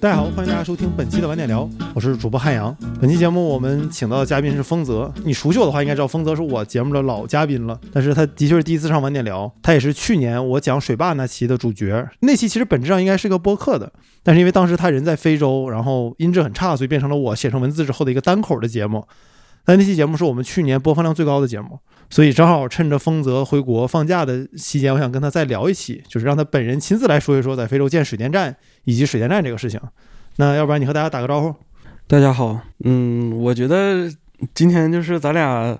大家好，欢迎大家收听本期的晚点聊，我是主播汉阳。本期节目我们请到的嘉宾是丰泽，你熟悉我的话应该知道丰泽是我节目的老嘉宾了，但是他的确是第一次上晚点聊，他也是去年我讲水坝那期的主角。那期其实本质上应该是个播客的，但是因为当时他人在非洲，然后音质很差，所以变成了我写成文字之后的一个单口的节目。但那期节目是我们去年播放量最高的节目，所以正好趁着丰泽回国放假的期间，我想跟他再聊一期，就是让他本人亲自来说一说在非洲建水电站以及水电站这个事情。那要不然你和大家打个招呼？大家好，嗯，我觉得今天就是咱俩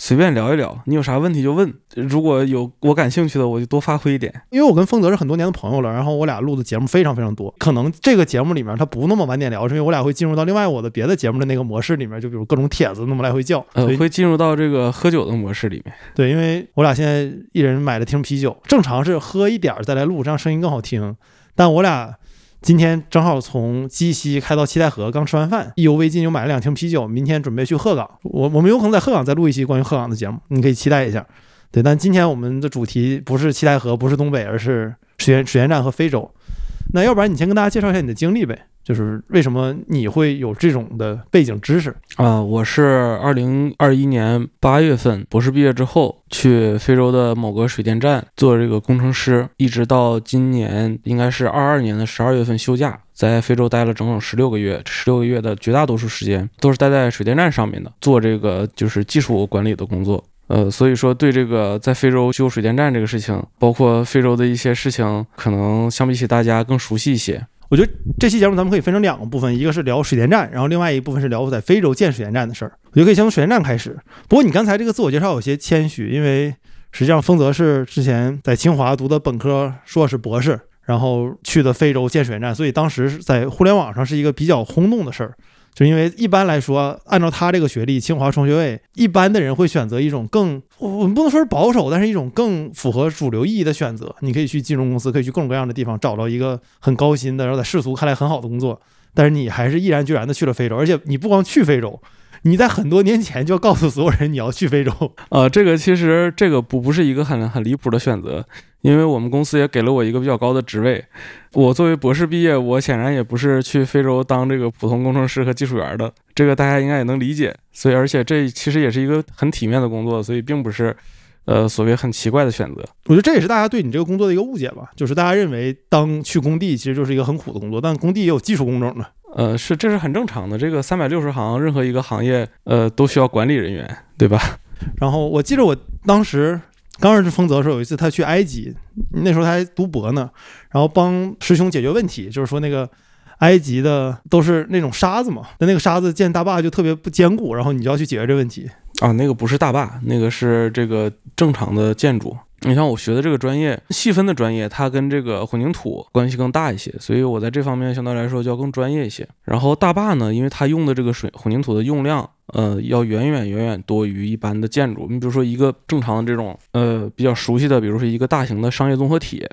随便聊一聊，你有啥问题就问，如果有我感兴趣的，我就多发挥一点。因为我跟丰泽是很多年的朋友了，然后我俩录的节目非常非常多，可能这个节目里面他不那么晚点聊，是因为我俩会进入到另外我的别的节目的那个模式里面，就比如各种帖子那么来回叫，呃，会进入到这个喝酒的模式里面。对，因为我俩现在一人买了瓶啤酒，正常是喝一点儿再来录，这样声音更好听。但我俩今天正好从鸡西开到七台河，刚吃完饭，意犹未尽，又买了两瓶啤酒，明天准备去鹤岗。我我们有可能在鹤岗再录一期关于鹤岗的节目，你可以期待一下。对，但今天我们的主题不是七台河，不是东北，而是水源水源站和非洲。那要不然你先跟大家介绍一下你的经历呗，就是为什么你会有这种的背景知识？啊、我是二零二一年八月份博士毕业之后，去非洲的某个水电站做这个工程师，一直到今年应该是二二年的十二月份休假，在非洲待了整整十六个月。这十六个月的绝大多数时间都是待在水电站上面的，做这个就是技术管理的工作。呃，所以说对这个在非洲修水电站这个事情，包括非洲的一些事情，可能相比起大家更熟悉一些。我觉得这期节目咱们可以分成两个部分，一个是聊水电站，然后另外一部分是聊在非洲建水电站的事儿。我觉得可以先从水电站开始。不过你刚才这个自我介绍有些谦虚，因为实际上丰泽是之前在清华读的本科、硕士、博士，然后去的非洲建水电站，所以当时在互联网上是一个比较轰动的事儿。就因为一般来说，按照他这个学历，清华双学位，一般的人会选择一种更，我们不能说是保守，但是一种更符合主流意义的选择。你可以去金融公司，可以去各种各样的地方找到一个很高薪的，然后在世俗看来很好的工作，但是你还是毅然决然的去了非洲，而且你不光去非洲，你在很多年前就要告诉所有人你要去非洲。呃，这个其实这个不不是一个很很离谱的选择，因为我们公司也给了我一个比较高的职位。我作为博士毕业，我显然也不是去非洲当这个普通工程师和技术员的，这个大家应该也能理解。所以，而且这其实也是一个很体面的工作，所以并不是呃所谓很奇怪的选择。我觉得这也是大家对你这个工作的一个误解吧，就是大家认为当去工地其实就是一个很苦的工作，但工地也有技术工种的。呃，是这是很正常的。这个三百六十行，任何一个行业呃都需要管理人员，对吧？然后我记得我当时刚认识丰泽的时候，有一次他去埃及，那时候他还读博呢，然后帮师兄解决问题，就是说那个埃及的都是那种沙子嘛，那那个沙子建大坝就特别不坚固，然后你就要去解决这问题。啊，那个不是大坝，那个是这个正常的建筑。你像我学的这个专业，细分的专业，它跟这个混凝土关系更大一些，所以我在这方面相对来说就要更专业一些。然后大坝呢，因为它用的这个水混凝土的用量，呃，要远远远远多于一般的建筑。你比如说一个正常的这种，呃，比较熟悉的，比如说一个大型的商业综合体，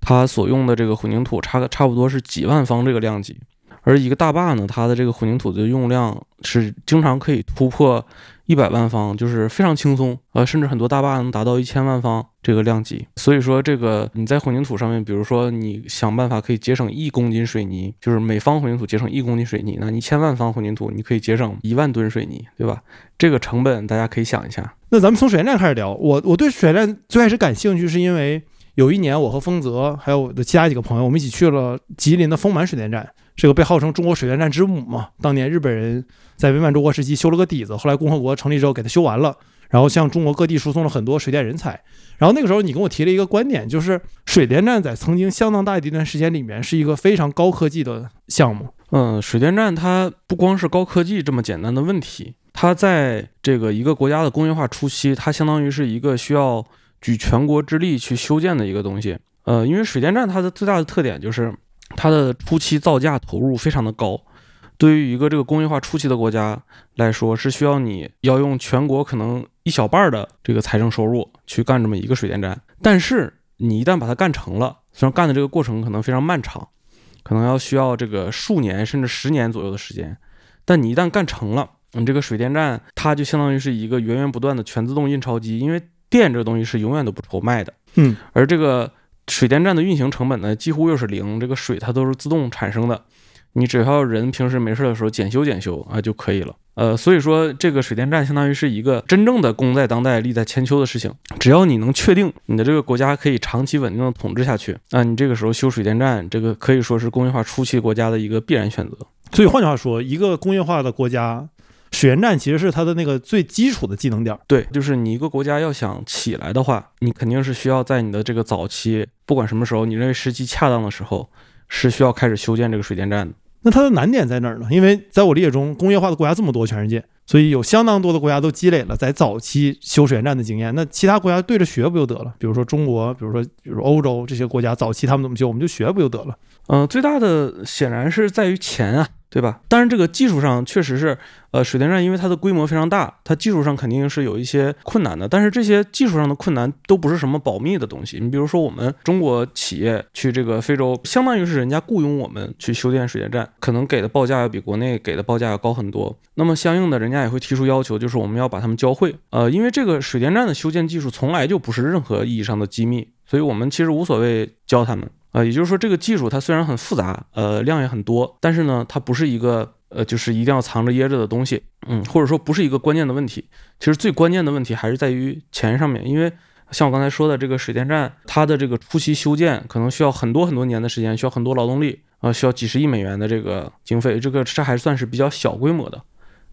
它所用的这个混凝土差差不多是几万方这个量级，而一个大坝呢，它的这个混凝土的用量是经常可以突破。一百万方就是非常轻松，呃，甚至很多大坝能达到一千万方这个量级。所以说，这个你在混凝土上面，比如说你想办法可以节省一公斤水泥，就是每方混凝土节省一公斤水泥，那一千万方混凝土你可以节省一万吨水泥，对吧？这个成本大家可以想一下。那咱们从水电站开始聊，我我对水电站最开始感兴趣，是因为有一年我和丰泽还有我的其他几个朋友，我们一起去了吉林的丰满水电站，这个被号称中国水电站之母嘛。当年日本人在伪满洲国时期修了个底子，后来共和国成立之后给它修完了，然后向中国各地输送了很多水电人才。然后那个时候你跟我提了一个观点，就是水电站在曾经相当大的一段时间里面是一个非常高科技的项目。嗯，水电站它不光是高科技这么简单的问题，它在这个一个国家的工业化初期，它相当于是一个需要举全国之力去修建的一个东西。呃，因为水电站它的最大的特点就是它的初期造价投入非常的高。对于一个这个工业化初期的国家来说，是需要你要用全国可能一小半的这个财政收入去干这么一个水电站。但是你一旦把它干成了，虽然干的这个过程可能非常漫长，可能要需要这个数年甚至十年左右的时间，但你一旦干成了，你这个水电站它就相当于是一个源源不断的全自动印钞机，因为电这个东西是永远都不愁卖的。嗯，而这个水电站的运行成本呢几乎又是零，这个水它都是自动产生的，你只要人平时没事的时候检修检修啊就可以了。呃，所以说这个水电站相当于是一个真正的功在当代、利在千秋的事情。只要你能确定你的这个国家可以长期稳定的统治下去，那你这个时候修水电站，这个可以说是工业化初期国家的一个必然选择。所以换句话说，一个工业化的国家，水电站其实是它的那个最基础的技能点儿。对，就是你一个国家要想起来的话，你肯定是需要在你的这个早期，不管什么时候，你认为时机恰当的时候，是需要开始修建这个水电站的。那它的难点在哪儿呢？因为在我理解中，工业化的国家这么多，全世界，所以有相当多的国家都积累了在早期修水电站的经验。那其他国家对着学不就得了？比如说中国，比如说比如说欧洲这些国家，早期他们怎么修，我们就学不就得了？嗯、最大的显然是在于钱啊，对吧？当然，这个技术上确实是，呃，水电站因为它的规模非常大，它技术上肯定是有一些困难的。但是这些技术上的困难都不是什么保密的东西。你比如说，我们中国企业去这个非洲，相当于是人家雇佣我们去修建水电站，可能给的报价要比国内给的报价要高很多。那么相应的，人家也会提出要求，就是我们要把他们教会。呃，因为这个水电站的修建技术从来就不是任何意义上的机密，所以我们其实无所谓教他们。呃，也就是说，这个技术它虽然很复杂，呃，量也很多，但是呢，它不是一个呃，就是一定要藏着掖着的东西，嗯，或者说不是一个关键的问题。其实最关键的问题还是在于钱上面，因为像我刚才说的，这个水电站它的这个初期修建可能需要很多很多年的时间，需要很多劳动力，啊、需要几十亿美元的这个经费，这个这还算是比较小规模的，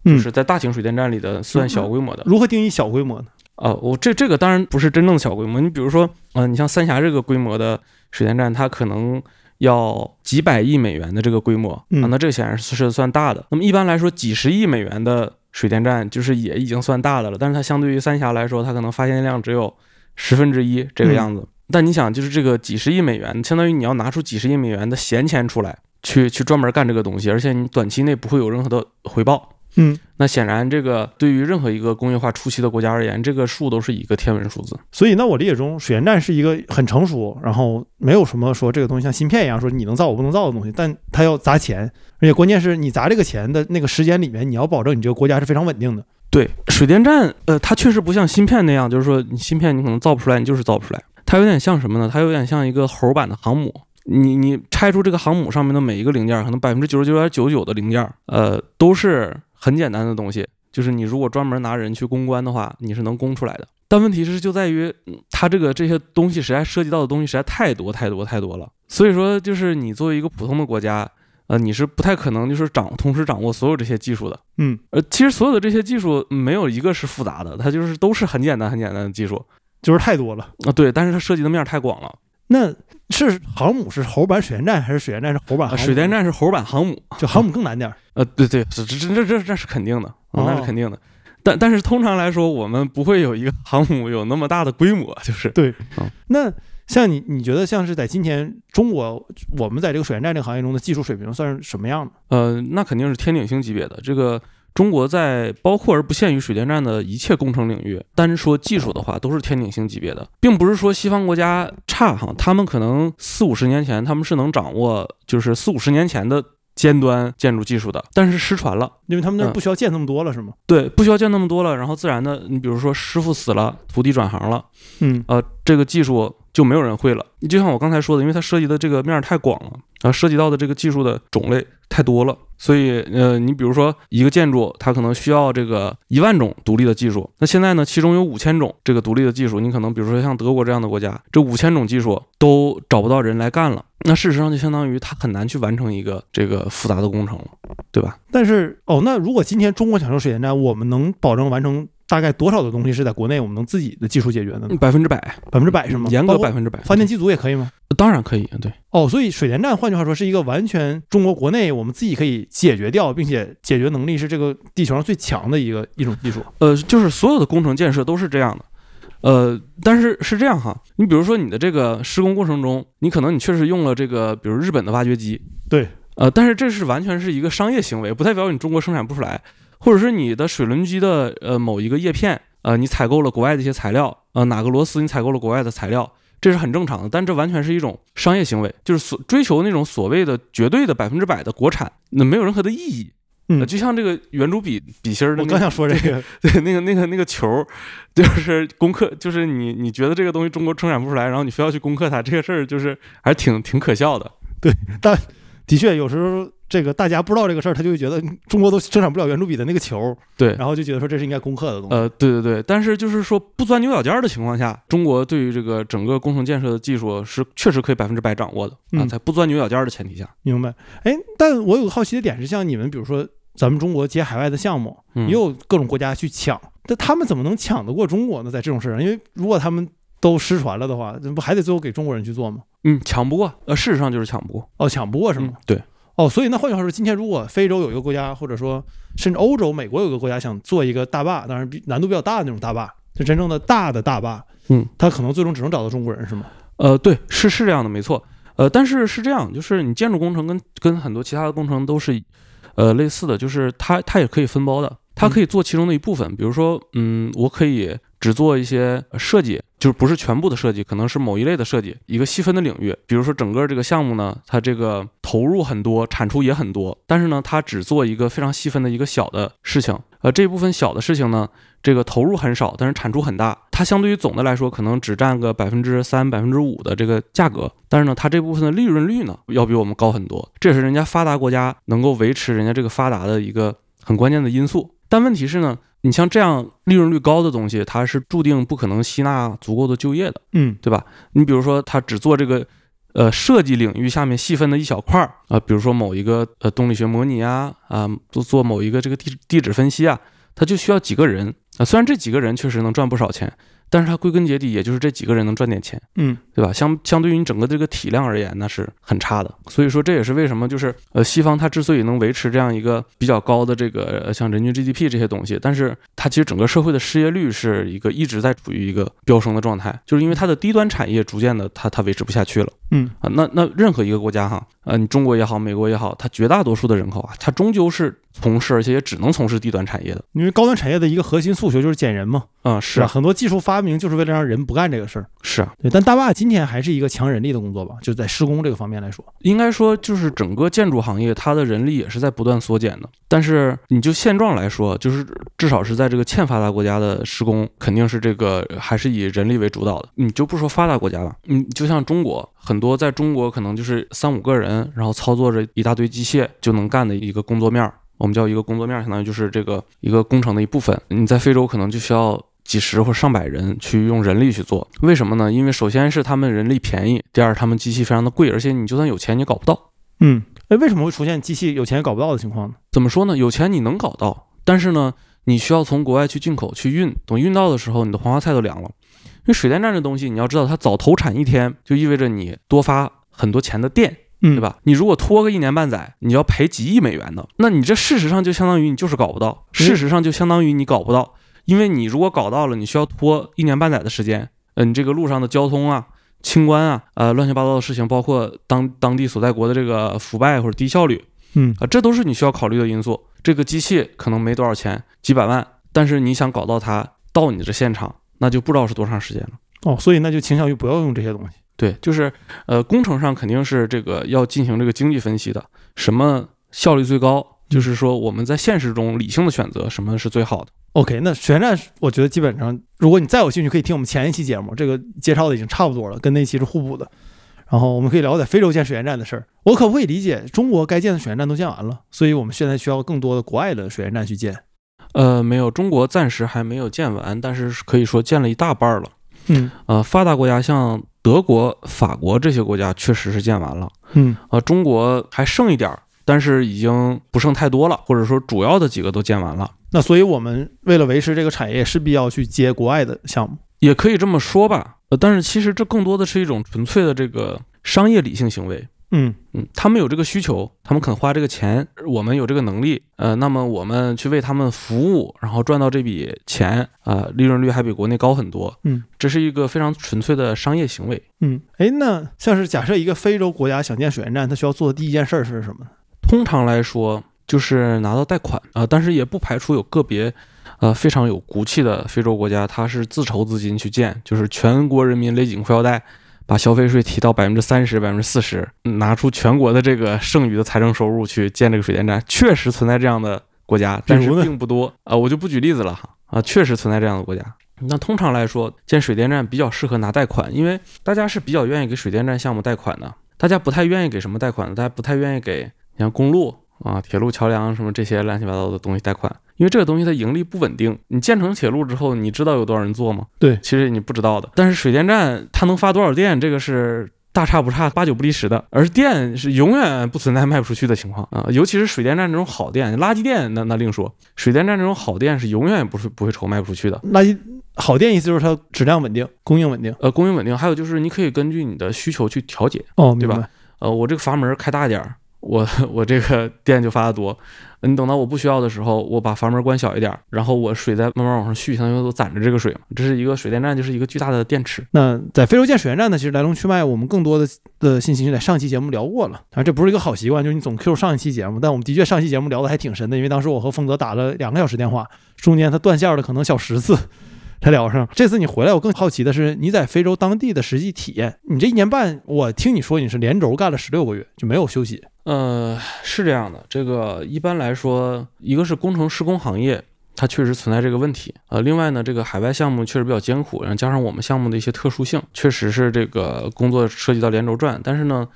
就嗯是在大型水电站里的算小规模的。如何定义小规模呢？啊，我这这个当然不是真正的小规模。你比如说，呃，你像三峡这个规模的水电站，它可能要几百亿美元的这个规模啊，嗯那这个显然是算大的。那么一般来说，几十亿美元的水电站就是也已经算大的了，但是它相对于三峡来说，它可能发电量只有十分之一这个样子。但你想，就是这个几十亿美元，相当于你要拿出几十亿美元的闲钱出来，去去专门干这个东西，而且你短期内不会有任何的回报。嗯，那显然，这个对于任何一个工业化初期的国家而言，这个数都是一个天文数字。所以那我理解中，水电站是一个很成熟，然后没有什么说这个东西像芯片一样说你能造我不能造的东西，但它要砸钱，而且关键是你砸这个钱的那个时间里面，你要保证你这个国家是非常稳定的。对，水电站，呃，它确实不像芯片那样，就是说你芯片你可能造不出来，你就是造不出来。它有点像什么呢？它有点像一个猴版的航母。你你拆出这个航母上面的每一个零件，可能百分之九十九点九九的零件，呃，都是很简单的东西。就是你如果专门拿人去攻关的话，你是能攻出来的。但问题是就在于，嗯它这个这些东西实在涉及到的东西实在太多太多太多了。所以说，就是你作为一个普通的国家，呃，你是不太可能就是掌同时掌握所有这些技术的。嗯，呃，其实所有的这些技术嗯没有一个是复杂的，它就是都是很简单很简单的技术就是太多了。啊。对，但是它涉及的面儿太广了。那是航母是猴版水电站，还是水电站是猴版？水电站是猴版航母，就航母更难点儿。呃，对对，这这这这这是肯定的，啊那哦是肯定的。但但是通常来说，我们不会有一个航母有那么大的规模，就是对嗯，那像你，你觉得像是在今天中国，我们在这个水电站这个行业中的技术水平算是什么样的？呃，那肯定是天顶星级别的。这个中国在包括而不限于水电站的一切工程领域，单说技术的话，都是天顶星级别的，并不是说西方国家差哈，他们可能四五十年前他们是能掌握，就是四五十年前的尖端建筑技术的，但是失传了。因为他们那不需要建那么多了，是吗？对，不需要建那么多了，然后自然的，你比如说师傅死了，徒弟转行了，嗯呃，这个技术就没有人会了。你就像我刚才说的，因为它涉及的这个面儿太广了，啊，涉及到的这个技术的种类太多了，所以呃，你比如说一个建筑，它可能需要这个一万种独立的技术，那现在呢，其中有五千种这个独立的技术，你可能比如说像德国这样的国家，这五千种技术都找不到人来干了，那事实上就相当于它很难去完成一个这个复杂的工程了，对吧？但是哦，那如果今天中国想修水电站，我们能保证完成大概多少的东西是在国内我们能自己的技术解决的呢？百分之百，百分之百是吗？严格百分之百，发电机组也可以吗？当然可以，对。哦，所以水电站换句话说是一个完全中国国内我们自己可以解决掉，并且解决能力是这个地球上最强的一个一种技术。呃，就是所有的工程建设都是这样的，呃，但是是这样哈，你比如说你的这个施工过程中，你可能你确实用了这个，比如日本的挖掘机，对，呃，但是这是完全是一个商业行为，不代表你中国生产不出来，或者是你的水轮机的呃某一个叶片，呃，你采购了国外的一些材料，呃，哪个螺丝你采购了国外的材料。这是很正常的，但这完全是一种商业行为，就是所追求那种所谓的绝对的百分之百的国产，那没有任何的意义。嗯呃就像这个圆珠笔笔芯儿的那个，我刚想说这个，对 那个那个那个球儿，就是攻克，就是你你觉得这个东西中国生产不出来，然后你非要去攻克它，这个事儿就是还是挺挺可笑的。的确有时候这个大家不知道这个事儿，他就会觉得嗯中国都生产不了圆珠笔的那个球，对，然后就觉得说这是应该攻克的东西。呃，对对对，但是就是说不钻牛角尖儿的情况下，中国对于这个整个工程建设的技术是确实可以百分之百掌握的啊，嗯在不钻牛角尖儿的前提下，明白？哎，但我有个好奇的点是，像你们比如说咱们中国接海外的项目，嗯也有各种国家去抢，但他们怎么能抢得过中国呢？在这种事上，因为如果他们都失传了的话，那不还得最后给中国人去做吗？嗯，抢不过，呃，事实上就是抢不过，哦，抢不过是吗？嗯对，哦，所以那换句话说，今天如果非洲有一个国家，或者说甚至欧洲、美国有个国家想做一个大坝，当然比难度比较大的那种大坝，就真正的大的大坝，嗯，他可能最终只能找到中国人，是吗？呃，对，是是这样的，没错。呃，但是是这样，就是你建筑工程跟跟很多其他的工程都是，呃，类似的，就是它它也可以分包的，它可以做其中的一部分。比如说，嗯，我可以只做一些设计，就是不是全部的设计，可能是某一类的设计，一个细分的领域。比如说整个这个项目呢，它这个投入很多，产出也很多，但是呢，它只做一个非常细分的一个小的事情。呃，这部分小的事情呢，这个投入很少，但是产出很大。它相对于总的来说，可能只占个百分之三、百分之五的这个价格，但是呢，它这部分的利润率呢，要比我们高很多。这也是人家发达国家能够维持人家这个发达的一个很关键的因素。但问题是呢，你像这样利润率高的东西，它是注定不可能吸纳足够的就业的，嗯对吧？你比如说，它只做这个。呃，设计领域下面细分的一小块儿啊，比如说某一个呃动力学模拟啊，啊，做做某一个这个地地址分析啊，它就需要几个人啊。虽然这几个人确实能赚不少钱，但是它归根结底也就是这几个人能赚点钱，嗯对吧？相相对于你整个这个体量而言，那是很差的。所以说这也是为什么就是呃西方它之所以能维持这样一个比较高的这个呃像人均 GDP 这些东西，但是它其实整个社会的失业率是一个一直在处于一个飙升的状态，就是因为它的低端产业逐渐的它它维持不下去了。嗯啊，那那任何一个国家哈，呃，你中国也好，美国也好，它绝大多数的人口啊，它终究是从事，而且也只能从事低端产业的。因为高端产业的一个核心诉求就是减人嘛，啊、是啊，很多技术发明就是为了让人不干这个事儿。是啊，对，但大坝今天还是一个强人力的工作吧，就在施工这个方面来说。应该说就是整个建筑行业，它的人力也是在不断缩减的。但是你就现状来说，就是至少是在这个欠发达国家的施工，肯定是这个还是以人力为主导的。你就不说发达国家了，你就像中国，很多在中国可能就是三五个人，然后操作着一大堆机械就能干的一个工作面儿，我们叫一个工作面儿，相当于就是这个一个工程的一部分。你在非洲可能就需要。几十或上百人去用人力去做，为什么呢？因为首先是他们人力便宜，第二他们机器非常的贵，而且你就算有钱，你搞不到。嗯，哎，为什么会出现机器有钱也搞不到的情况呢？怎么说呢？有钱你能搞到，但是呢，你需要从国外去进口去运，等运到的时候，你的黄花菜都凉了。因为水电站这东西，你要知道，它早投产一天，就意味着你多发很多钱的电，嗯，对？吧？你如果拖个一年半载，你要赔几亿美元的，那你这事实上就相当于你就是搞不到，事实上就相当于你搞不到，因为你如果搞到了，你需要拖一年半载的时间，嗯、你这个路上的交通啊。清关啊，呃，乱七八糟的事情，包括当当地所在国的这个腐败或者低效率，嗯啊，这都是你需要考虑的因素。这个机器可能没多少钱，几百万，但是你想搞到它到你的现场，那就不知道是多长时间了。哦，所以那就倾向于不要用这些东西。对，就是呃，工程上肯定是这个要进行这个经济分析的，什么效率最高，就是说我们在现实中理性的选择什么是最好的。OK，那水电站我觉得基本上，如果你再有兴趣，可以听我们前一期节目，这个介绍的已经差不多了，跟那期是互补的。然后我们可以聊在非洲建水电站的事儿。我可不可以理解，中国该建的水电站都建完了，所以我们现在需要更多的国外的水电站去建？呃，没有，中国暂时还没有建完，但是可以说建了一大半儿了。嗯呃，发达国家像德国、法国这些国家确实是建完了。嗯呃，中国还剩一点儿，但是已经不剩太多了，或者说主要的几个都建完了，那所以我们为了维持这个产业，势必要去接国外的项目。也可以这么说吧。呃，但是其实这更多的是一种纯粹的这个商业理性行为。嗯嗯，他们有这个需求，他们肯花这个钱，我们有这个能力，呃，那么我们去为他们服务，然后赚到这笔钱啊、利润率还比国内高很多。嗯，这是一个非常纯粹的商业行为。嗯，哎，那像是假设一个非洲国家想建水电站，它需要做的第一件事儿是什么呢？通常来说，就是拿到贷款啊、但是也不排除有个别，呃，非常有骨气的非洲国家，它是自筹资金去建，就是全国人民勒紧裤腰带，把消费税提到百分之三十、百分之四十，拿出全国的这个剩余的财政收入去建这个水电站，确实存在这样的国家，但是并不多啊、我就不举例子了哈啊，确实存在这样的国家。那通常来说，建水电站比较适合拿贷款，因为大家是比较愿意给水电站项目贷款的，大家不太愿意给什么贷款呢？大家不太愿意给像公路啊、铁路、桥梁什么这些乱七八糟的东西贷款，因为这个东西它盈利不稳定。你建成铁路之后，你知道有多少人做吗？对其实你不知道的。但是水电站它能发多少电，这个是大差不差、八九不离十的，而电是永远不存在卖不出去的情况啊、尤其是水电站这种好电，垃圾电那那另说，水电站这种好电是永远不是不会愁卖不出去的。垃圾好电意思就是它质量稳定，供应稳定。呃，供应稳定，还有就是你可以根据你的需求去调节。哦，对吧？呃，我这个阀门开大一点儿，我 我这个电就发的多。你等到我不需要的时候，我把阀门关小一点，然后我水再慢慢往上蓄，相当于都攒着这个水嘛。这是一个水电站，就是一个巨大的电池。那在非洲建水电站呢，其实来龙去脉我们更多的的信息就在上期节目聊过了。当然这不是一个好习惯，就是你总 Q 上一期节目，但我们的确上期节目聊的还挺深的，因为当时我和丰泽打了两个小时电话，中间他断线了可能小十次才聊上。这次你回来，我更好奇的是你在非洲当地的实际体验。你这一年半，我听你说你是连轴干了十六个月，就没有休息。呃，是这样的，这个一般来说，一个是工程施工行业。它确实存在这个问题，呃，另外呢，这个海外项目确实比较艰苦，然后加上我们项目的一些特殊性，确实是这个工作涉及到连轴转。但是呢，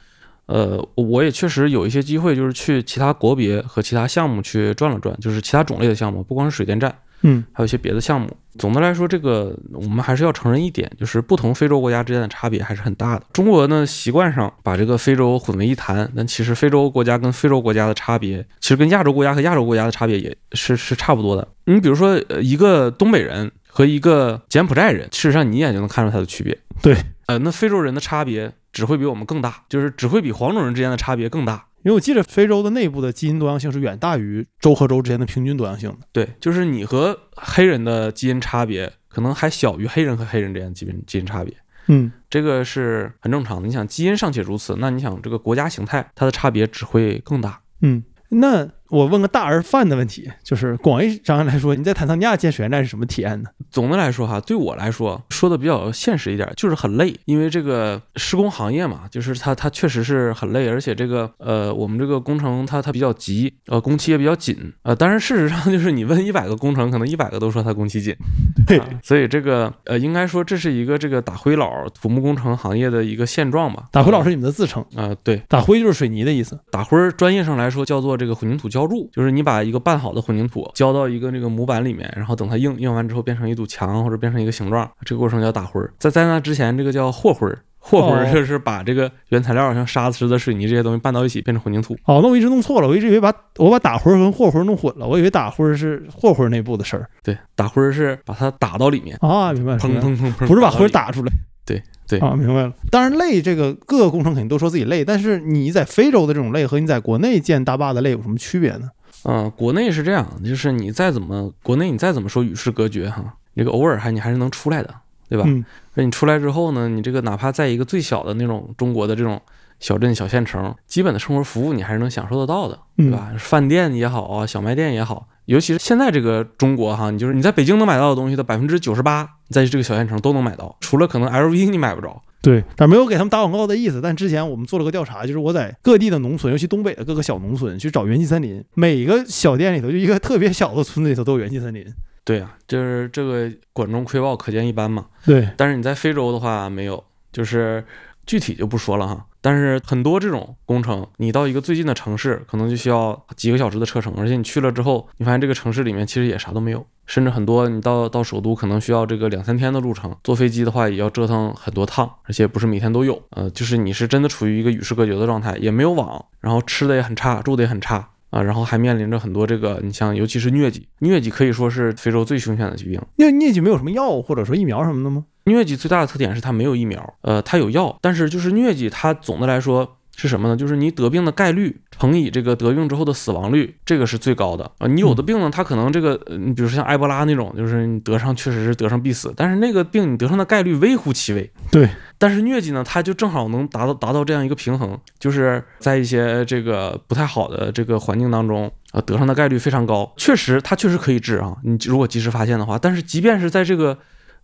呃，我也确实有一些机会，就是去其他国别和其他项目去转了转，就是其他种类的项目，不光是水电站，嗯还有一些别的项目。总的来说，这个我们还是要承认一点，就是不同非洲国家之间的差别还是很大的。中国呢，习惯上把这个非洲混为一谈，但其实非洲国家跟非洲国家的差别，其实跟亚洲国家和亚洲国家的差别也是是差不多的。你比如说，呃，一个东北人和一个柬埔寨人，事实上你一眼就能看出他的区别。对，呃，那非洲人的差别只会比我们更大，就是只会比黄种人之间的差别更大。因为我记得非洲的内部的基因多样性是远大于州和州之间的平均多样性的。对，就是你和黑人的基因差别可能还小于黑人和黑人之间的基因基因差别，嗯，这个是很正常的。你想，基因尚且如此，那你想这个国家形态它的差别只会更大。嗯，那我问个大而泛的问题，就是广义上来说，你在坦桑尼亚建水电站是什么体验呢？总的来说哈，对我来说说的比较现实一点，就是很累，因为这个施工行业嘛，就是它它确实是很累，而且这个呃我们这个工程它它比较急，呃工期也比较紧，呃当然事实上 就是你问一百个工程，可能一百个都说它工期紧，对啊所以这个呃应该说这是一个这个打灰佬土木工程行业的一个现状吧。打灰佬是你们的自称，啊、呃对，打灰就是水泥的意思。打灰儿专业上来说叫做这个混凝土浇筑，就是你把一个拌好的混凝土浇到一个那个模板里面，然后等它硬硬完之后变成一堵墙或者变成一个形状，这个过程叫打灰儿。在在那之前，这个叫和灰儿。和灰就是把这个原材料像沙子、石子水泥这些东西拌到一起变成混凝土。哦，那我一直弄错了，我一直以为把我把打灰儿跟和灰儿弄混了，我以为打灰儿是和灰儿内部的事儿对，打灰儿是把它打到里面，啊，明白，砰砰砰砰，不是把灰。打出来。对对啊，明白了。当然累，这个各个工程肯定都说自己累，但是你在非洲的这种累和你在国内建大坝的累有什么区别呢？嗯、国内是这样，就是你再怎么国内你再怎么说与世隔绝哈，这个偶尔还你还是能出来的，对吧？嗯，那你出来之后呢，你这个哪怕在一个最小的那种中国的这种小镇小县城，基本的生活服务你还是能享受得到的，对嗯吧？饭店也好啊，小卖店也好，尤其是现在这个中国哈，你就是你在北京能买到的东西的百分之九十八，在这个小县城都能买到，除了可能 LV 你买不着。对，但没有给他们打广告的意思。但之前我们做了个调查，就是我在各地的农村，尤其东北的各个小农村去找元气森林，每个小店里头就一个特别小的村子里头都有元气森林。对呀、就是这个管中窥豹，可见一斑嘛。对，但是你在非洲的话没有，就是具体就不说了哈。但是很多这种工程，你到一个最近的城市，可能就需要几个小时的车程，而且你去了之后，你发现这个城市里面其实也啥都没有，甚至很多你到到首都可能需要这个两三天的路程，坐飞机的话也要折腾很多趟，而且不是每天都有。呃，就是你是真的处于一个与世隔绝的状态，也没有网，然后吃的也很差，住的也很差。啊，然后还面临着很多这个，你像尤其是疟疾，疟疾可以说是非洲最凶险的疾病。那疟疾没有什么药或者说疫苗什么的吗？疟疾最大的特点是它没有疫苗，呃，它有药，但是就是疟疾它总的来说是什么呢？就是你得病的概率乘以这个得病之后的死亡率，这个是最高的啊、你有的病呢，它可能这个，呃你比如说像埃博拉那种，就是你得上确实是得上必死，但是那个病你得上的概率微乎其微。对，但是疟疾呢，它就正好能达到达到这样一个平衡，就是在一些这个不太好的这个环境当中，啊，得上的概率非常高。确实，它确实可以治啊，你如果及时发现的话。但是即便是在这个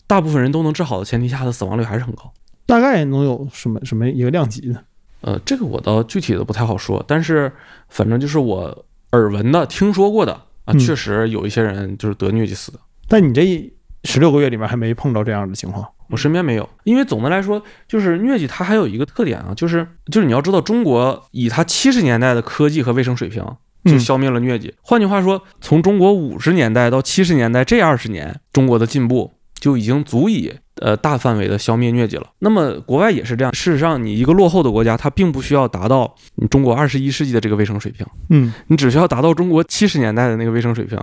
大部分人都能治好的前提下，的死亡率还是很高。大概能有什么什么一个量级呢？呃，这个我倒具体的不太好说，但是反正就是我耳闻的、听说过的啊，嗯确实有一些人就是得疟疾死的。但你这十六个月里面还没碰到这样的情况。我身边没有，因为总的来说，就是疟疾它还有一个特点啊，就是就是你要知道，中国以它七十年代的科技和卫生水平就嗯消灭了疟疾。换句话说，从中国五十年代到七十年代这二十年，中国的进步就已经足以呃大范围的消灭疟疾了。那么国外也是这样，事实上，你一个落后的国家，它并不需要达到你中国二十一世纪的这个卫生水平，嗯，你只需要达到中国七十年代的那个卫生水平，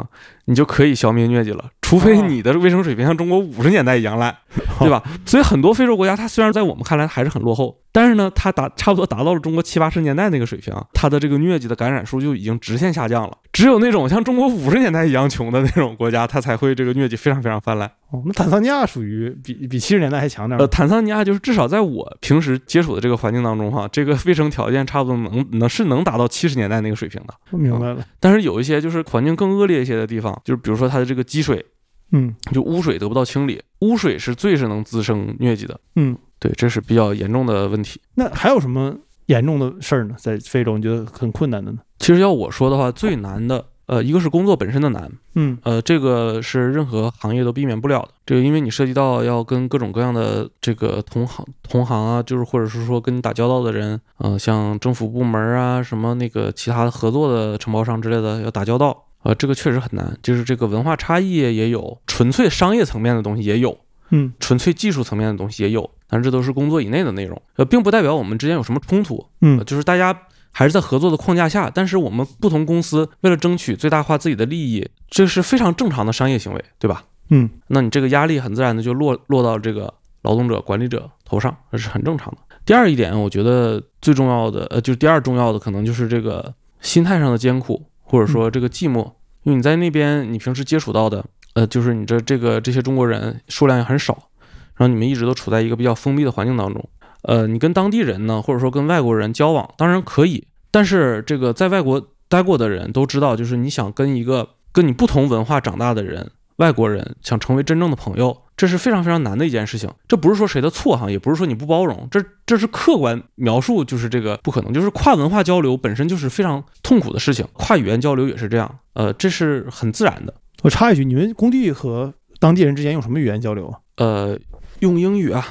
你就可以消灭疟疾了。除非哦你的卫生水平像中国五十年代一样烂，对吧？所以很多非洲国家，它虽然在我们看来还是很落后，但是呢，它达差不多达到了中国七八十年代那个水平，它的这个疟疾的感染数就已经直线下降了。只有那种像中国五十年代一样穷的那种国家，它才会这个疟疾非常非常泛滥。哦，那坦桑尼亚属于比比七十年代还强点儿呃，坦桑尼亚就是至少在我平时接触的这个环境当中哈，这个卫生条件差不多能 能是能达到七十年代那个水平的。我明白了。但是有一些就是环境更恶劣一些的地方，就是比如说它的这个积水，嗯就污水得不到清理，污水是最是能滋生疟疾的。嗯，对，这是比较严重的问题。那还有什么严重的事儿呢？在非洲你觉得很困难的呢？其实要我说的话，最难的，呃，一个是工作本身的难，嗯呃，这个是任何行业都避免不了的。这个因为你涉及到要跟各种各样的这个同行同行啊，就是或者是说跟你打交道的人，呃，像政府部门啊，什么那个其他合作的承包商之类的要打交道，呃，这个确实很难。就是这个文化差异也有，纯粹商业层面的东西也有，嗯纯粹技术层面的东西也有，但是这都是工作以内的内容，呃，并不代表我们之间有什么冲突，嗯呃就是大家还是在合作的框架下，但是我们不同公司为了争取最大化自己的利益，这是非常正常的商业行为，对吧？嗯那你这个压力很自然的就落落到这个劳动者、管理者头上，这是很正常的。第二一点，我觉得最重要的，呃，就是第二重要的，可能就是这个心态上的艰苦，或者说这个寂寞，因为你在那边，你平时接触到的，呃，就是你这这个这些中国人数量也很少，然后你们一直都处在一个比较封闭的环境当中，呃，你跟当地人呢，或者说跟外国人交往，当然可以，但是这个在外国待过的人都知道，就是你想跟一个跟你不同文化长大的人，外国人想成为真正的朋友，这是非常非常难的一件事情。这不是说谁的错哈，也不是说你不包容，这这是客观描述，就是这个不可能，就是跨文化交流本身就是非常痛苦的事情，跨语言交流也是这样，呃，这是很自然的。我插一句，你们工地和当地人之间用什么语言交流啊？呃，用英语啊，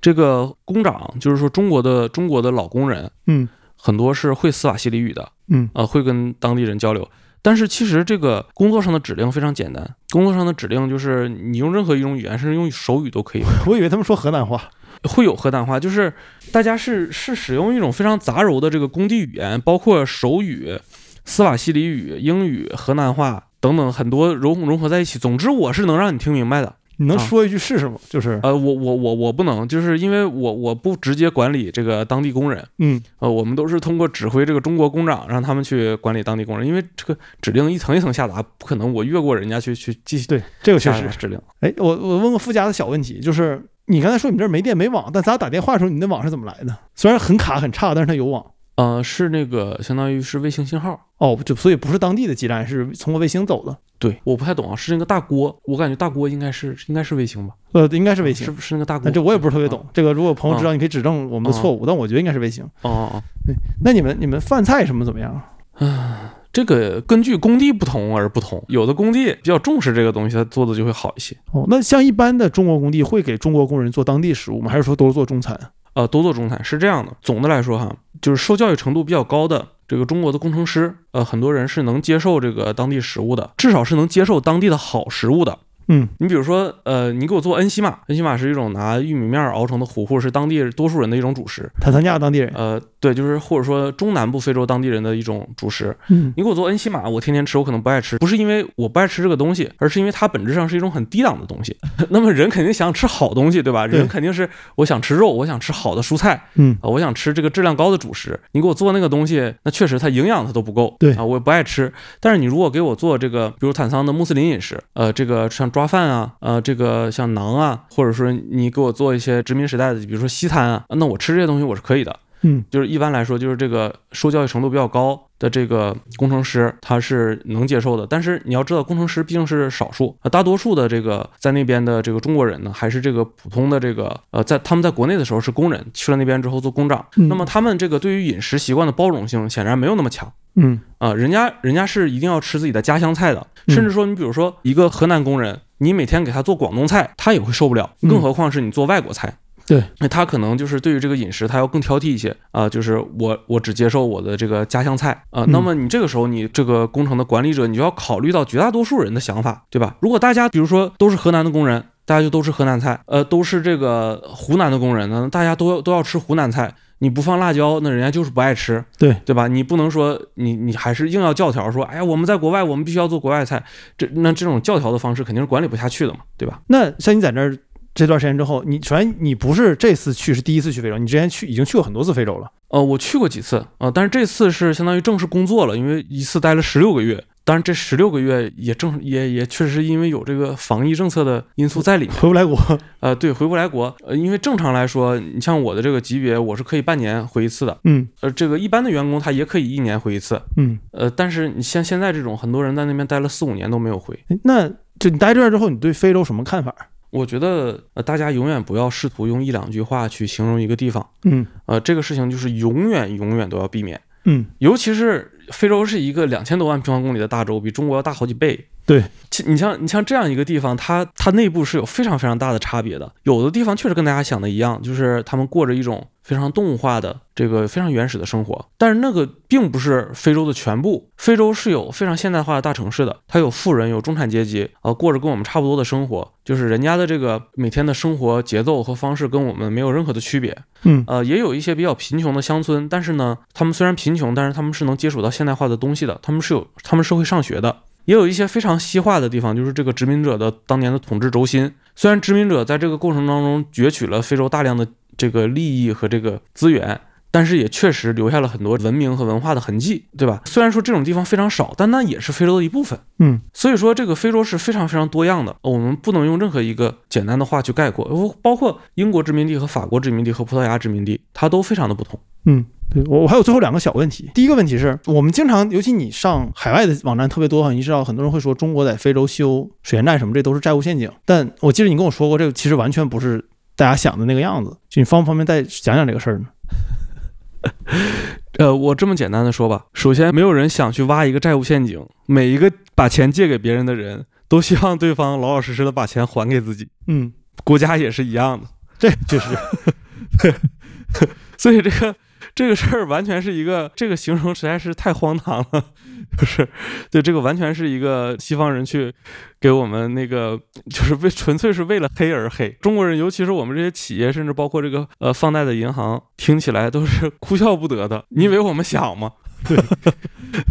这个工长就是说中国的中国的老工人嗯很多是会斯瓦西里语的，嗯呃，会跟当地人交流。但是其实这个工作上的指令非常简单，工作上的指令就是你用任何一种语言，甚至用手语都可以。我以为他们说河南话。会有河南话，就是大家是是使用一种非常杂糅的这个工地语言，包括手语、斯瓦西里语、英语、河南话等等很多融融合在一起。总之，我是能让你听明白的。你能啊说一句是什么？就是呃，我我我我不能，就是因为我我不直接管理这个当地工人，嗯呃，我们都是通过指挥这个中国工长，让他们去管理当地工人，因为这个指令一层一层下达，不可能我越过人家去去继续对，这个确实。指令。哎，我我问个附加的小问题，就是你刚才说你这儿没电没网，但咱俩打电话的时候，你那网是怎么来的？虽然很卡很差，但是它有网。呃，是那个相当于是卫星信号。哦，就所以不是当地的基站，是通过卫星走的。对，我不太懂啊，是那个大锅，我感觉大锅应该是应该是卫星吧，呃，应该是卫星。是是那个大锅。这我也不是特别懂。这个如果朋友知道，啊你可以指正我们的错误，但我觉得应该是卫星。哦哦哦，对那你们你们饭菜什么怎么样啊？这个根据工地不同而不同，有的工地比较重视这个东西，它做的就会好一些。哦，那像一般的中国工地会给中国工人做当地食物吗？还是说都是做中餐？呃，多做中餐是这样的。总的来说哈，就是受教育程度比较高的这个中国的工程师，呃，很多人是能接受这个当地食物的，至少是能接受当地的好食物的。嗯你比如说，呃，你给我做恩西玛，恩西玛是一种拿玉米面儿熬成的糊糊，是当地多数人的一种主食。坦桑尼亚当地人。呃，对，就是或者说中南部非洲当地人的一种主食。嗯你给我做恩西玛，我天天吃，我可能不爱吃，不是因为我不爱吃这个东西，而是因为它本质上是一种很低档的东西。那么人肯定想吃好东西，对吧？人肯定是我想吃肉，我想吃好的蔬菜，嗯啊，我想吃这个质量高的主食。你给我做那个东西，那确实它营养它都不够，对啊，我也不爱吃。但是你如果给我做这个，比如坦桑的穆斯林饮食，呃，这个像抓饭啊，呃，这个像馕啊，或者说你给我做一些殖民时代的，比如说西餐啊，那我吃这些东西我是可以的。嗯就是一般来说，就是这个受教育程度比较高的这个工程师，他是能接受的。但是你要知道，工程师毕竟是少数，呃大多数的这个在那边的这个中国人呢，还是这个普通的这个呃，在他们在国内的时候是工人，去了那边之后做工长，嗯那么他们这个对于饮食习惯的包容性显然没有那么强。嗯啊、人家人家是一定要吃自己的家乡菜的，嗯甚至说你比如说一个河南工人，你每天给他做广东菜，他也会受不了，嗯更何况是你做外国菜。对，那他可能就是对于这个饮食，他要更挑剔一些啊、就是我我只接受我的这个家乡菜啊、嗯那么你这个时候，你这个工程的管理者，你就要考虑到绝大多数人的想法，对吧？如果大家比如说都是河南的工人，大家就都吃河南菜，呃，都是这个湖南的工人呢，大家都要都要吃湖南菜。你不放辣椒，那人家就是不爱吃，对对吧？你不能说你你还是硬要教条说，哎呀，我们在国外，我们必须要做国外菜，这那这种教条的方式肯定是管理不下去的嘛，对吧？那像你在那儿这段时间之后，你首先你不是这次去是第一次去非洲，你之前去已经去过很多次非洲了。呃，我去过几次啊、呃但是这次是相当于正式工作了，因为一次待了十六个月。当然，这十六个月也正也也确实是因为有这个防疫政策的因素在里面。回不来国，呃，对，回不来国。呃，因为正常来说，你像我的这个级别，我是可以半年回一次的。嗯呃，这个一般的员工他也可以一年回一次。嗯，呃，但是你像现在这种，很多人在那边待了四五年都没有回。那就你待这儿之后，你对非洲什么看法？我觉得呃，大家永远不要试图用一两句话去形容一个地方。嗯呃，这个事情就是永远永远都要避免。尤其是非洲是一个两千多万平方公里的大洲，比中国要大好几倍。对，其你像你像这样一个地方，它它内部是有非常非常大的差别的。有的地方确实跟大家想的一样，就是他们过着一种非常动物化的这个非常原始的生活，但是那个并不是非洲的全部。非洲是有非常现代化的大城市的，它有富人，有中产阶级，呃，过着跟我们差不多的生活，就是人家的这个每天的生活节奏和方式跟我们没有任何的区别。嗯呃，也有一些比较贫穷的乡村，但是呢，他们虽然贫穷，但是他们是能接触到现代化的东西的，他们是有他们是会上学的。也有一些非常西化的地方，就是这个殖民者的当年的统治轴心。虽然殖民者在这个过程当中攫取了非洲大量的这个利益和这个资源，但是也确实留下了很多文明和文化的痕迹，对吧？虽然说这种地方非常少，但那也是非洲的一部分。嗯所以说，这个非洲是非常非常多样的，我们不能用任何一个简单的话去概括。呃包括英国殖民地和法国殖民地和葡萄牙殖民地，它都非常的不同。嗯，对我我还有最后两个小问题。第一个问题是我们经常，尤其你上海外的网站特别多哈，你知道很多人会说中国在非洲修水电站什么，这都是债务陷阱。但我记得你跟我说过，这个其实完全不是大家想的那个样子。就你方不方便再讲讲这个事儿呢？呃，我这么简单的说吧，首先没有人想去挖一个债务陷阱，每一个把钱借给别人的人都希望对方老老实实的把钱还给自己，嗯，国家也是一样的。这就是，所以这个这个事儿完全是一个这个形容实在是太荒唐了，就是对这个完全是一个西方人去给我们那个就是为纯粹是为了黑而黑。中国人，尤其是我们这些企业，甚至包括这个呃放贷的银行，听起来都是哭笑不得的。你以为我们想吗？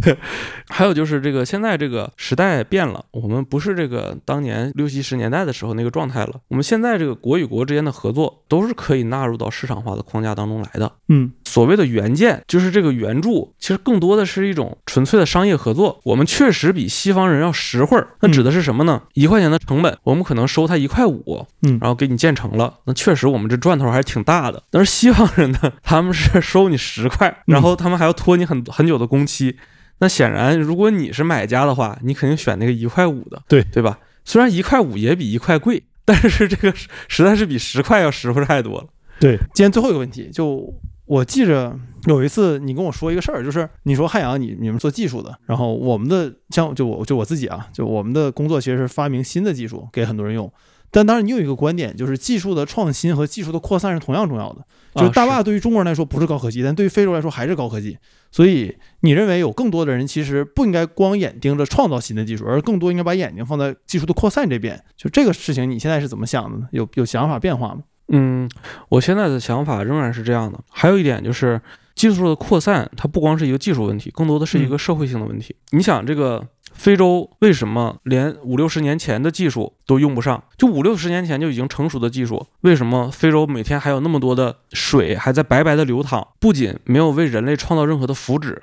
对，还有就是这个现在这个时代变了，我们不是这个当年六七十年代的时候那个状态了。我们现在这个国与国之间的合作都是可以纳入到市场化的框架当中来的。嗯所谓的原件，就是这个援助，其实更多的是一种纯粹的商业合作。我们确实比西方人要实惠儿。那指的是什么呢？一块钱的成本，我们可能收他一块五，嗯然后给你建成了。那确实我们这赚头还是挺大的。但是西方人呢，他们是 收你十块，然后他们还要拖你很很久的工期。那显然，如果你是买家的话，你肯定选那个一块五的，对对吧？虽然一块五也比一块贵，但是这个实实在是比十块要实惠太多了。对。今天最后一个问题，就我记着有一次你跟我说一个事儿，就是你说汉阳你你们做技术的，然后我们的像就我就我自己啊，就我们的工作其实是发明新的技术给很多人用。但当然，你有一个观点，就是技术的创新和技术的扩散是同样重要的。就是啊大坝对于中国人来说不是高科技，但对于非洲来说还是高科技。所以你认为有更多的人其实不应该光眼盯着创造新的技术，而更多应该把眼睛放在技术的扩散这边。就这个事情，你现在是怎么想的呢？有有想法变化吗？嗯，我现在的想法仍然是这样的。还有一点就是，技术的扩散，它不光是一个技术问题，更多的是一个社会性的问题。你想，这个非洲为什么连五六十年前的技术都用不上？就五六十年前就已经成熟的技术，为什么非洲每天还有那么多的水还在白白的流淌？不仅没有为人类创造任何的福祉，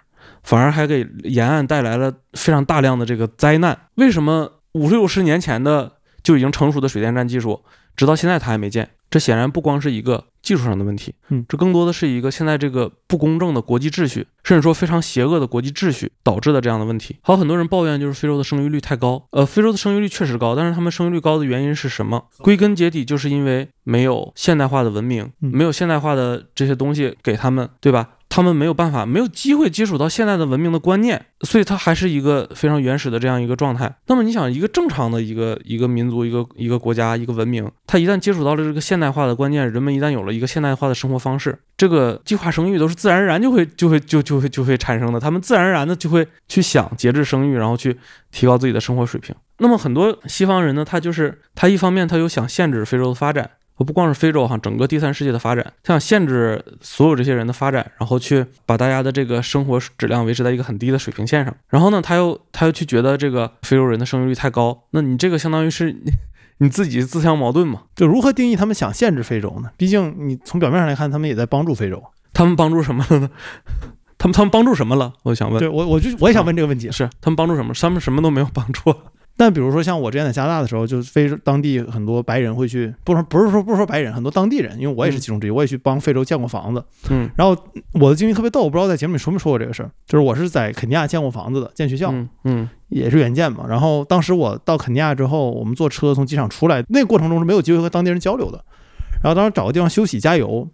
反而还给沿岸带来了非常大量的这个灾难。为什么五六十年前的就已经成熟的水电站技术，直到现在它还没建？这显然不光是一个技术上的问题，嗯这更多的是一个现在这个不公正的国际秩序，甚至说非常邪恶的国际秩序导致的这样的问题。还有很多人抱怨就是非洲的生育率太高，呃，非洲的生育率确实高，但是他们生育率高的原因是什么？归根结底就是因为没有现代化的文明，嗯没有现代化的这些东西给他们，对吧？他们没有办法，没有机会接触到现代的文明的观念，所以它还是一个非常原始的这样一个状态。那么你想，一个正常的一个一个民族、一个一个国家、一个文明，它一旦接触到了这个现代化的观念，人们一旦有了一个现代化的生活方式，这个计划生育都是自然而然就会就会就就会就会产生的。他们自然而然的就会去想节制生育，然后去提高自己的生活水平。那么很多西方人呢，他就是他一方面他又想限制非洲的发展。不光是非洲哈，整个第三世界的发展，想限制所有这些人的发展，然后去把大家的这个生活质量维持在一个很低的水平线上。然后呢，他又他又去觉得这个非洲人的生育率太高，那你这个相当于是你你自己自相矛盾嘛？就如何定义他们想限制非洲呢？毕竟你从表面上来看，他们也在帮助非洲。他们帮助什么了呢？他们他们帮助什么了？我想问，对我，我就我也想问这个问题。是他们帮助什么？他们什么都没有帮助。但比如说像我之前在加拿大的时候，就是非洲当地很多白人会去，不是不是说不是说白人，很多当地人，因为我也是其中之一，我也去帮非洲建过房子。嗯然后我的经历特别逗，我不知道在节目里说没说过这个事儿，就是我是在肯尼亚建过房子的，建学校，嗯嗯也是援建嘛。然后当时我到肯尼亚之后，我们坐车从机场出来，那个过程中是没有机会和当地人交流的。然后当时找个地方休息加油，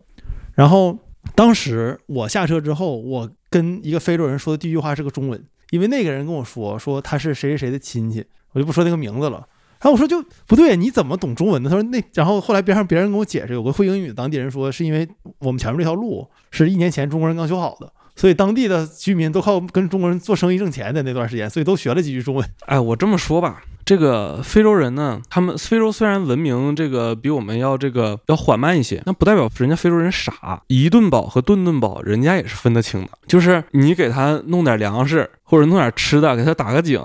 然后当时我下车之后，我跟一个非洲人说的第一句话是个中文，因为那个人跟我说说他是谁谁谁的亲戚，我就不说那个名字了。然后我说就不对，你怎么懂中文的？他说那，然后后来边上别人跟我解释，有个会英语的当地人说，是因为我们前面这条路是一年前中国人刚修好的，所以当地的居民都靠跟中国人做生意挣钱的那段时间，所以都学了几句中文。哎，我这么说吧，这个非洲人呢，他们非洲虽然文明这个比我们要这个要缓慢一些，那不代表人家非洲人傻，一顿饱和顿顿饱，人家也是分得清的。就是你给他弄点粮食或者弄点吃的，给他打个井，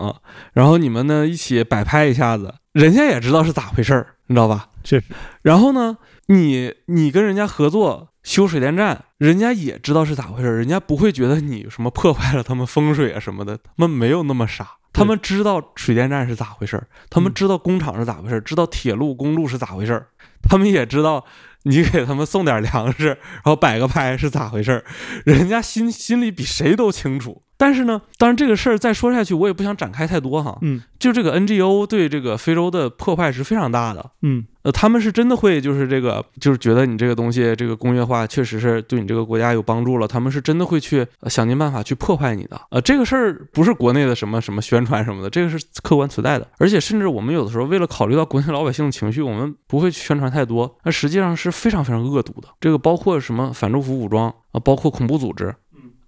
然后你们呢一起摆拍一下子，人家也知道是咋回事儿，你知道吧？确实。然后呢，你你跟人家合作修水电站，人家也知道是咋回事儿，人家不会觉得你什么破坏了他们风水啊什么的，他们没有那么傻。他们知道水电站是咋回事儿，他们知道工厂是咋回事儿，知道铁路、公路是咋回事儿，他们也知道你给他们送点粮食，然后摆个拍是咋回事儿，人家心心里比谁都清楚。但是呢，当然这个事儿再说下去，我也不想展开太多哈。嗯就这个 NGO 对这个非洲的破坏是非常大的。嗯呃，他们是真的会就是这个，就是觉得你这个东西这个工业化确实是对你这个国家有帮助了，他们是真的会去、呃想尽办法去破坏你的。呃，这个事儿不是国内的什么什么宣传什么的，这个是客观存在的。而且甚至我们有的时候为了考虑到国内老百姓的情绪，我们不会去宣传太多，那实际上是非常非常恶毒的。这个包括什么反政府武装啊、包括恐怖组织。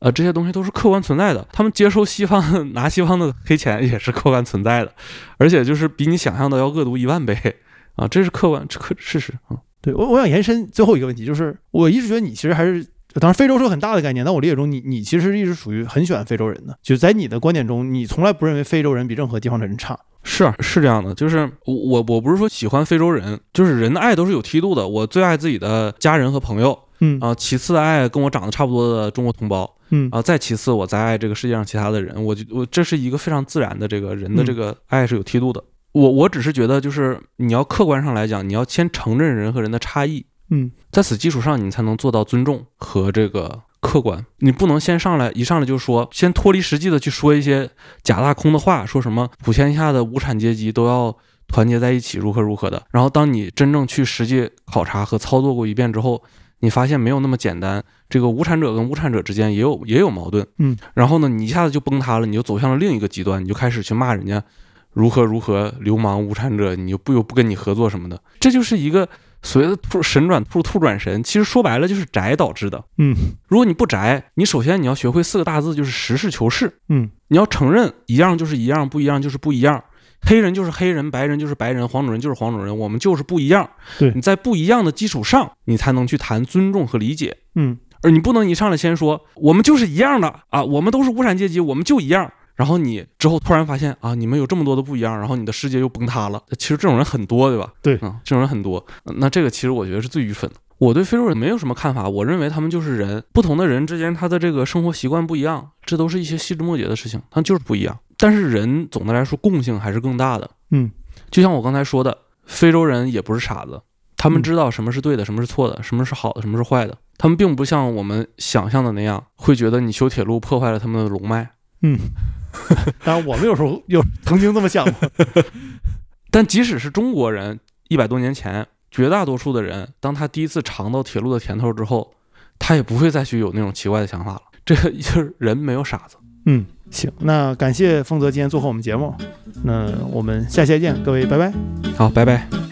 呃，这些东西都是客观存在的，他们接收西方拿西方的黑钱也是客观存在的，而且就是比你想象的要恶毒一万倍啊，这是客观这客事实啊。对我我想延伸最后一个问题，就是我一直觉得你其实还是，当然非洲是个很大的概念，但我理解中你你其实一直属于很喜欢非洲人的，就在你的观点中，你从来不认为非洲人比任何地方的人差。是啊，是这样的，就是我我我不是说喜欢非洲人，就是人的爱都是有梯度的。我最爱自己的家人和朋友嗯啊、其次爱跟我长得差不多的中国同胞嗯啊、再其次我再爱这个世界上其他的人。我就我这是一个非常自然的这个人的这个爱是有梯度的。我我只是觉得，就是你要客观上来讲，你要先承认人和人的差异，嗯在此基础上，你才能做到尊重和这个客观。你不能先上来一上来就说，先脱离实际的去说一些假大空的话，说什么普天下的无产阶级都要团结在一起，如何如何的。然后当你真正去实际考察和操作过一遍之后，你发现没有那么简单，这个无产者跟无产者之间也有也有矛盾。嗯，然后呢，你一下子就崩塌了，你就走向了另一个极端，你就开始去骂人家如何如何流氓无产者，你又不又不跟你合作什么的，这就是一个。所谓的兔神转兔，兔转神，其实说白了就是宅导致的。嗯如果你不宅，你首先你要学会四个大字，就是实事求是。嗯你要承认一样就是一样，不一样就是不一样。黑人就是黑人，白人就是白人，黄种人就是黄种人，我们就是不一样。对你在不一样的基础上，你才能去谈尊重和理解。嗯而你不能一上来先说我们就是一样的啊，我们都是无产阶级，我们就一样。然后你之后突然发现啊，你们有这么多的不一样，然后你的世界又崩塌了。其实这种人很多，对吧？对嗯，这种人很多。那这个其实我觉得是最愚蠢的。我对非洲人没有什么看法，我认为他们就是人，不同的人之间他的这个生活习惯不一样，这都是一些细枝末节的事情，他就是不一样。但是人总的来说共性还是更大的。嗯就像我刚才说的，非洲人也不是傻子，他们嗯知道什么是对的，什么是错的，什么是好的，什么是坏的。他们并不像我们想象的那样，会觉得你修铁路破坏了他们的龙脉。嗯，当然我们有时候有曾经这么想过。但即使是中国人，一百多年前，绝大多数的人，当他第一次尝到铁路的甜头之后，他也不会再去有那种奇怪的想法了。这个就是人没有傻子。嗯，行，那感谢丰泽今天做客我们节目，那我们下期再见，各位拜拜。好，拜拜。